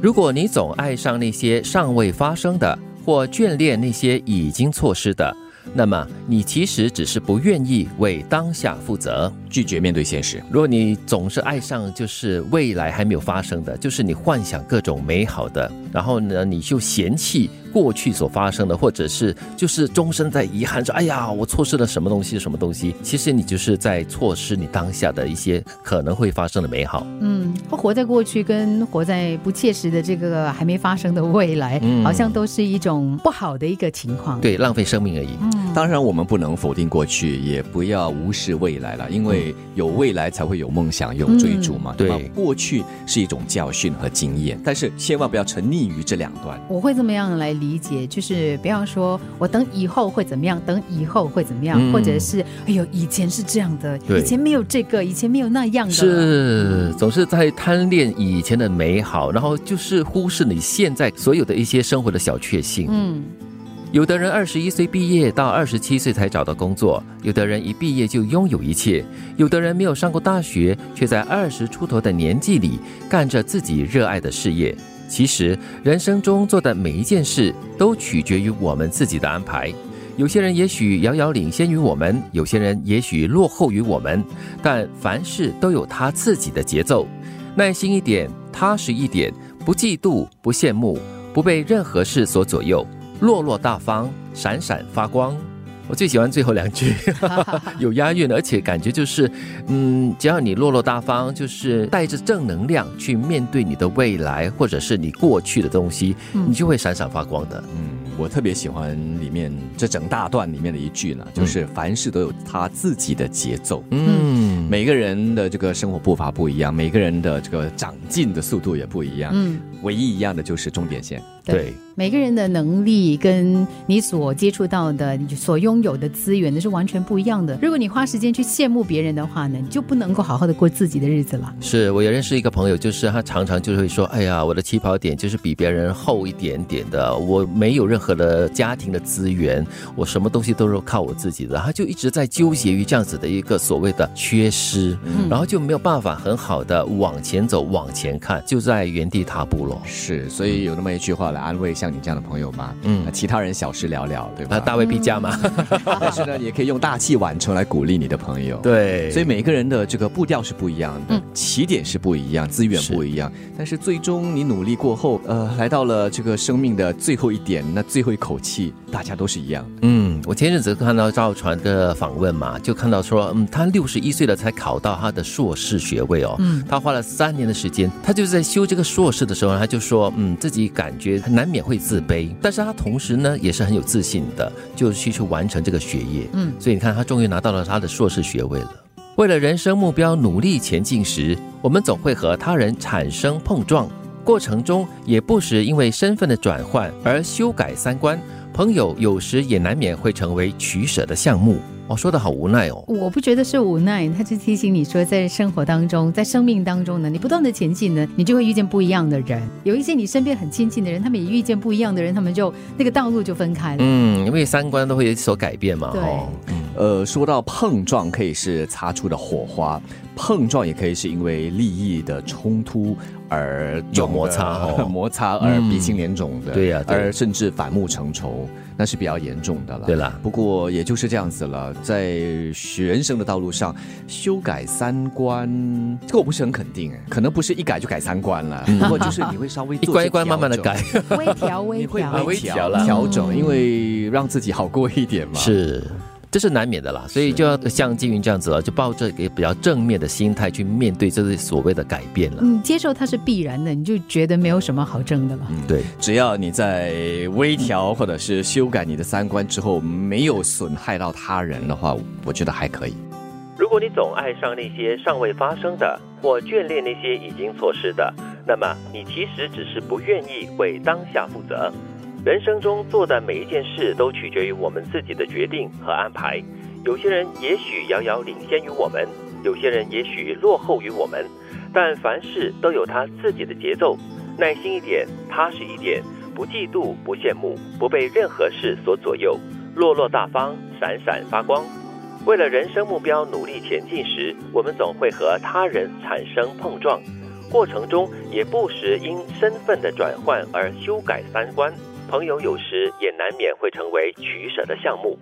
如果你总爱上那些尚未发生的，或眷恋那些已经错失的。那么，你其实只是不愿意为当下负责，拒绝面对现实。如果你总是爱上就是未来还没有发生的，就是你幻想各种美好的，然后呢，你就嫌弃。过去所发生的，或者是就是终身在遗憾说：“哎呀，我错失了什么东西，什么东西。”其实你就是在错失你当下的一些可能会发生的美好。嗯，活在过去跟活在不切实的这个还没发生的未来，好像都是一种不好的一个情况。对，浪费生命而已。嗯，当然我们不能否定过去，也不要无视未来了，因为有未来才会有梦想，有追逐嘛。对，过去是一种教训和经验，但是千万不要沉溺于这两端。我会这么样来。理解就是，不要说我等以后会怎么样，等以后会怎么样，或者是哎呦，以前是这样的，以前没有这个，以前没有那样的，是总是在贪恋以前的美好，然后就是忽视你现在所有的一些生活的小确幸。嗯，有的人二十一岁毕业到二十七岁才找到工作，有的人一毕业就拥有一切，有的人没有上过大学，却在二十出头的年纪里干着自己热爱的事业。其实，人生中做的每一件事都取决于我们自己的安排。有些人也许遥遥领先于我们，有些人也许落后于我们，但凡事都有他自己的节奏。耐心一点，踏实一点，不嫉妒，不羡慕，不被任何事所左右，落落大方，闪闪发光。我最喜欢最后两句，有押韵，而且感觉就是，嗯，只要你落落大方，就是带着正能量去面对你的未来，或者是你过去的东西，你就会闪闪发光的。嗯，我特别喜欢里面这整大段里面的一句呢，就是凡事都有他自己的节奏。嗯，每个人的这个生活步伐不一样，每个人的这个长进的速度也不一样。嗯，唯一一样的就是终点线。对。每个人的能力跟你所接触到的、你所拥有的资源那是完全不一样的。如果你花时间去羡慕别人的话呢，你就不能够好好的过自己的日子了。是我也认识一个朋友，就是他常常就会说：“哎呀，我的起跑点就是比别人厚一点点的，我没有任何的家庭的资源，我什么东西都是靠我自己的。”他就一直在纠结于这样子的一个所谓的缺失，然后就没有办法很好的往前走、往前看，就在原地踏步了。是，所以有那么一句话来安慰像。你这样的朋友嘛？嗯，其他人小事聊聊，对吧？大未必加嘛。但是呢，也可以用大器晚成来鼓励你的朋友。对，所以每个人的这个步调是不一样的，起点是不一样，资源不一样。但是最终你努力过后，呃，来到了这个生命的最后一点，那最后一口气，大家都是一样。嗯，我前阵子看到赵传的访问嘛，就看到说，嗯，他六十一岁了才考到他的硕士学位哦。嗯，他花了三年的时间，他就是在修这个硕士的时候，他就说，嗯，自己感觉难免会。自卑，但是他同时呢也是很有自信的，就去去完成这个学业。嗯，所以你看，他终于拿到了他的硕士学位了。为了人生目标努力前进时，我们总会和他人产生碰撞，过程中也不时因为身份的转换而修改三观。朋友有时也难免会成为取舍的项目。哦，说的好无奈哦。我不觉得是无奈，他就提醒你说，在生活当中，在生命当中呢，你不断的前进呢，你就会遇见不一样的人。有一些你身边很亲近的人，他们也遇见不一样的人，他们就那个道路就分开了。嗯，因为三观都会有所改变嘛。对。呃，说到碰撞，可以是擦出的火花，碰撞也可以是因为利益的冲突而有摩擦，摩擦而鼻青脸肿的。对呀，而甚至反目成仇。那是比较严重的了。对了，不过也就是这样子了，在学人生的道路上修改三观，这个我不是很肯定哎，可能不是一改就改三观了。不过就是你会稍微一关 一关慢慢的改，微调微调微调调整，因为让自己好过一点嘛。是。这是难免的啦，所以就要像金云这样子了，就抱着一个比较正面的心态去面对这些所谓的改变了。你接受它是必然的，你就觉得没有什么好争的了。嗯，对，只要你在微调或者是修改你的三观之后，没有损害到他人的话，我觉得还可以。如果你总爱上那些尚未发生的，或眷恋那些已经错失的，那么你其实只是不愿意为当下负责。人生中做的每一件事都取决于我们自己的决定和安排。有些人也许遥遥领先于我们，有些人也许落后于我们，但凡事都有他自己的节奏。耐心一点，踏实一点，不嫉妒，不羡慕，不被任何事所左右，落落大方，闪闪发光。为了人生目标努力前进时，我们总会和他人产生碰撞。过程中也不时因身份的转换而修改三观。朋友有时也难免会成为取舍的项目。